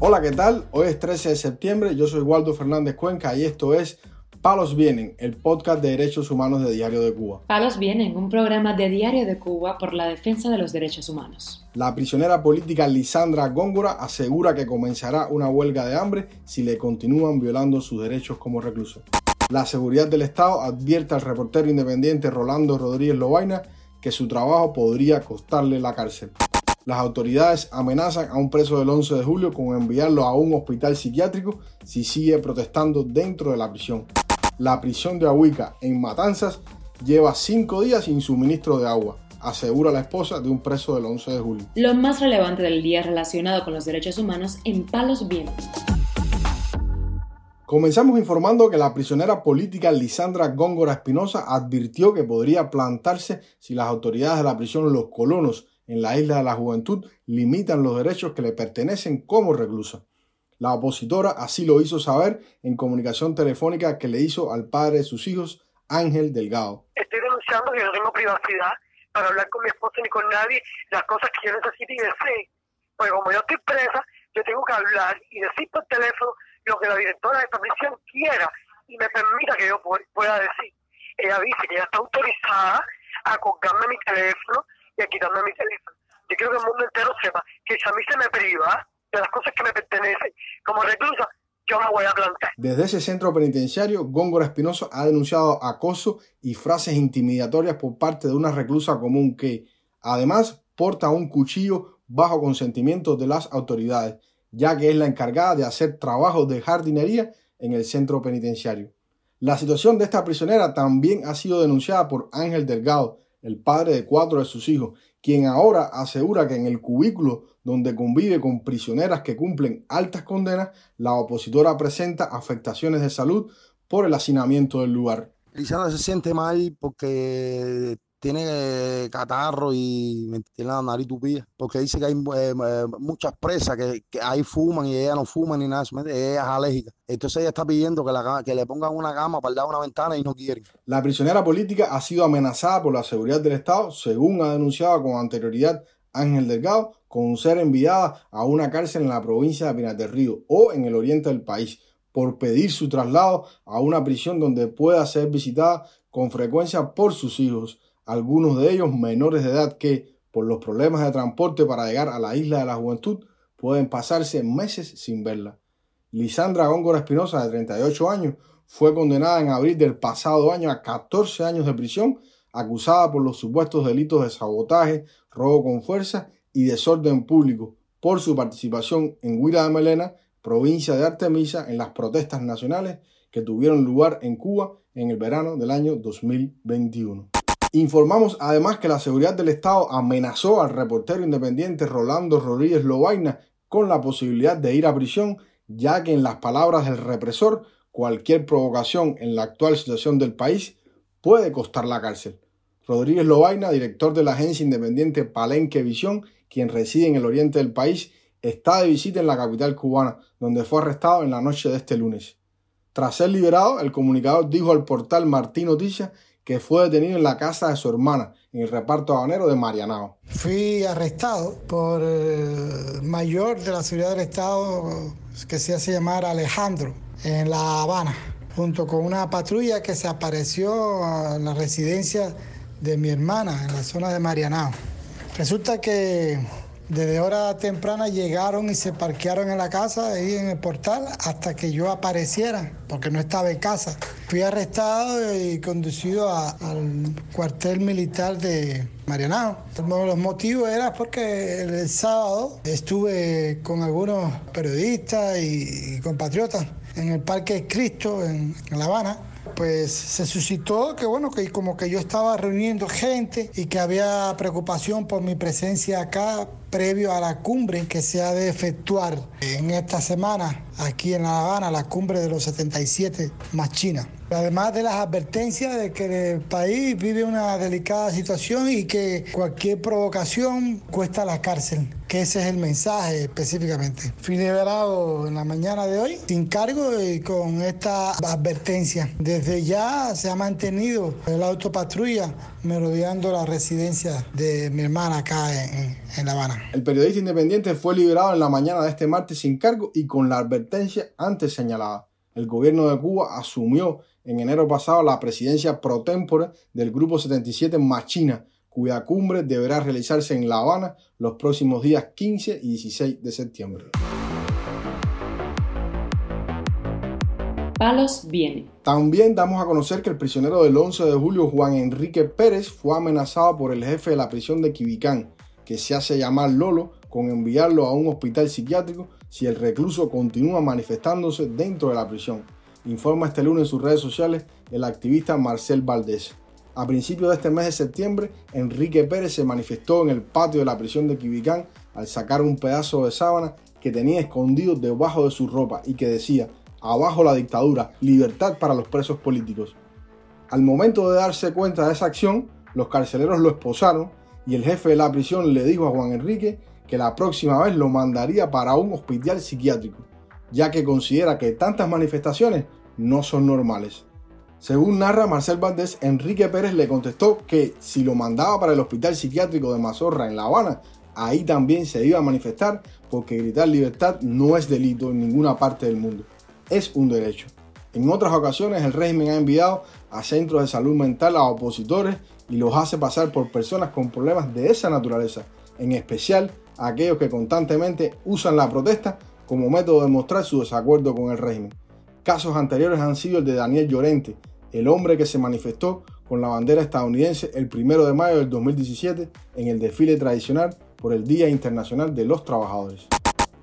Hola, ¿qué tal? Hoy es 13 de septiembre, yo soy Waldo Fernández Cuenca y esto es Palos Vienen, el podcast de derechos humanos de Diario de Cuba. Palos Vienen, un programa de Diario de Cuba por la defensa de los derechos humanos. La prisionera política Lisandra Góngora asegura que comenzará una huelga de hambre si le continúan violando sus derechos como recluso. La seguridad del Estado advierte al reportero independiente Rolando Rodríguez Lobaina que su trabajo podría costarle la cárcel. Las autoridades amenazan a un preso del 11 de julio con enviarlo a un hospital psiquiátrico si sigue protestando dentro de la prisión. La prisión de Ahuica, en Matanzas, lleva cinco días sin suministro de agua, asegura la esposa de un preso del 11 de julio. Lo más relevante del día relacionado con los derechos humanos en Palos Vientos. Comenzamos informando que la prisionera política Lisandra Góngora Espinosa advirtió que podría plantarse si las autoridades de la prisión Los Colonos en la isla de la juventud limitan los derechos que le pertenecen como reclusa. La opositora así lo hizo saber en comunicación telefónica que le hizo al padre de sus hijos, Ángel Delgado. Estoy denunciando que no tengo privacidad para hablar con mi esposo ni con nadie las cosas que yo necesito y desee. Pues como yo estoy presa, yo tengo que hablar y decir por teléfono lo que la directora de esta prisión quiera y me permita que yo pueda decir. Ella dice que ella está autorizada a colgarme mi teléfono y a quitarme mi teléfono. Yo quiero que el mundo entero sepa que si a mí se me priva de las cosas que me pertenecen como reclusa, yo me voy a plantar. Desde ese centro penitenciario, Góngora Espinosa ha denunciado acoso y frases intimidatorias por parte de una reclusa común que, además, porta un cuchillo bajo consentimiento de las autoridades, ya que es la encargada de hacer trabajos de jardinería en el centro penitenciario. La situación de esta prisionera también ha sido denunciada por Ángel Delgado, el padre de cuatro de sus hijos, quien ahora asegura que en el cubículo donde convive con prisioneras que cumplen altas condenas, la opositora presenta afectaciones de salud por el hacinamiento del lugar. Lisandra se siente mal porque tiene eh, catarro y tiene la nariz tupida, porque dice que hay eh, eh, muchas presas que, ahí fuman y ella no fuma ni nada, ella es alérgica. Entonces ella está pidiendo que, la, que le pongan una cama para dar una ventana y no quiere. La prisionera política ha sido amenazada por la seguridad del Estado, según ha denunciado con anterioridad Ángel Delgado, con ser enviada a una cárcel en la provincia de Pinar Río o en el oriente del país por pedir su traslado a una prisión donde pueda ser visitada con frecuencia por sus hijos algunos de ellos menores de edad que, por los problemas de transporte para llegar a la isla de la juventud, pueden pasarse meses sin verla. Lisandra Góngora Espinosa, de 38 años, fue condenada en abril del pasado año a 14 años de prisión, acusada por los supuestos delitos de sabotaje, robo con fuerza y desorden público por su participación en Huila de Melena, provincia de Artemisa, en las protestas nacionales que tuvieron lugar en Cuba en el verano del año 2021. Informamos además que la seguridad del Estado amenazó al reportero independiente Rolando Rodríguez Lobaina con la posibilidad de ir a prisión, ya que en las palabras del represor, cualquier provocación en la actual situación del país puede costar la cárcel. Rodríguez Lobaina, director de la agencia independiente Palenque Visión, quien reside en el oriente del país, está de visita en la capital cubana, donde fue arrestado en la noche de este lunes. Tras ser liberado, el comunicador dijo al portal Martín Noticias que fue detenido en la casa de su hermana, en el reparto habanero de Marianao. Fui arrestado por el mayor de la seguridad del Estado, que se hace llamar Alejandro, en La Habana, junto con una patrulla que se apareció en la residencia de mi hermana, en la zona de Marianao. Resulta que desde hora temprana llegaron y se parquearon en la casa, ahí en el portal, hasta que yo apareciera, porque no estaba en casa. Fui arrestado y conducido al cuartel militar de Marianao. Uno los motivos era porque el, sábado estuve con algunos periodistas y, compatriotas en el Parque Cristo, en La Habana pues se suscitó que bueno, que como que yo estaba reuniendo gente y que había preocupación por mi presencia acá previo a la cumbre que se ha de efectuar en esta semana aquí en La Habana, la cumbre de los 77 más China. Además de las advertencias de que el país vive una delicada situación y que cualquier provocación cuesta la cárcel, que ese es el mensaje específicamente. Fui liberado en la mañana de hoy sin cargo y con esta advertencia. Desde ya se ha mantenido el autopatrulla merodeando la residencia de mi hermana acá en, en La Habana. El periodista independiente fue liberado en la mañana de este martes sin cargo y con la advertencia antes señalada. El gobierno de Cuba asumió en enero pasado la presidencia pro tempore del Grupo 77 Machina, cuya cumbre deberá realizarse en La Habana los próximos días 15 y 16 de septiembre. Palos viene. También damos a conocer que el prisionero del 11 de julio, Juan Enrique Pérez, fue amenazado por el jefe de la prisión de Quibicán, que se hace llamar Lolo, con enviarlo a un hospital psiquiátrico si el recluso continúa manifestándose dentro de la prisión informa este lunes en sus redes sociales el activista Marcel Valdés. A principios de este mes de septiembre, Enrique Pérez se manifestó en el patio de la prisión de Quibicán al sacar un pedazo de sábana que tenía escondido debajo de su ropa y que decía, abajo la dictadura, libertad para los presos políticos. Al momento de darse cuenta de esa acción, los carceleros lo esposaron y el jefe de la prisión le dijo a Juan Enrique que la próxima vez lo mandaría para un hospital psiquiátrico, ya que considera que tantas manifestaciones no son normales. Según narra Marcel Valdés, Enrique Pérez le contestó que si lo mandaba para el hospital psiquiátrico de Mazorra en La Habana, ahí también se iba a manifestar porque gritar libertad no es delito en ninguna parte del mundo, es un derecho. En otras ocasiones el régimen ha enviado a centros de salud mental a opositores y los hace pasar por personas con problemas de esa naturaleza, en especial aquellos que constantemente usan la protesta como método de mostrar su desacuerdo con el régimen. Casos anteriores han sido el de Daniel Llorente, el hombre que se manifestó con la bandera estadounidense el 1 de mayo del 2017 en el desfile tradicional por el Día Internacional de los Trabajadores.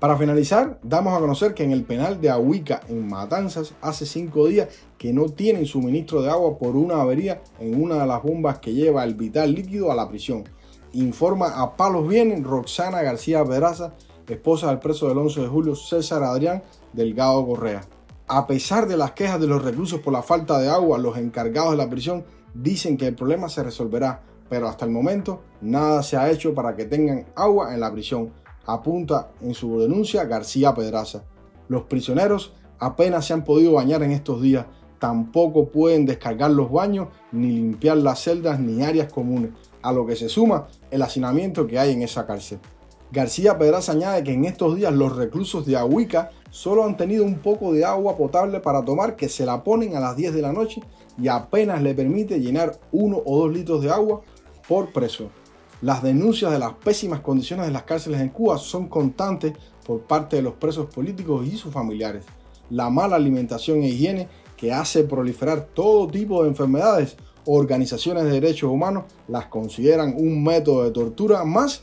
Para finalizar, damos a conocer que en el penal de Ahuica, en Matanzas, hace cinco días que no tienen suministro de agua por una avería en una de las bombas que lleva el vital líquido a la prisión. Informa a Palos Vienen Roxana García Pedraza, esposa del preso del 11 de julio César Adrián Delgado Correa. A pesar de las quejas de los reclusos por la falta de agua, los encargados de la prisión dicen que el problema se resolverá, pero hasta el momento nada se ha hecho para que tengan agua en la prisión, apunta en su denuncia García Pedraza. Los prisioneros apenas se han podido bañar en estos días, tampoco pueden descargar los baños, ni limpiar las celdas ni áreas comunes, a lo que se suma el hacinamiento que hay en esa cárcel. García Pedraza añade que en estos días los reclusos de Ahuica solo han tenido un poco de agua potable para tomar que se la ponen a las 10 de la noche y apenas le permite llenar uno o dos litros de agua por preso. Las denuncias de las pésimas condiciones de las cárceles en Cuba son constantes por parte de los presos políticos y sus familiares. La mala alimentación e higiene que hace proliferar todo tipo de enfermedades, organizaciones de derechos humanos las consideran un método de tortura más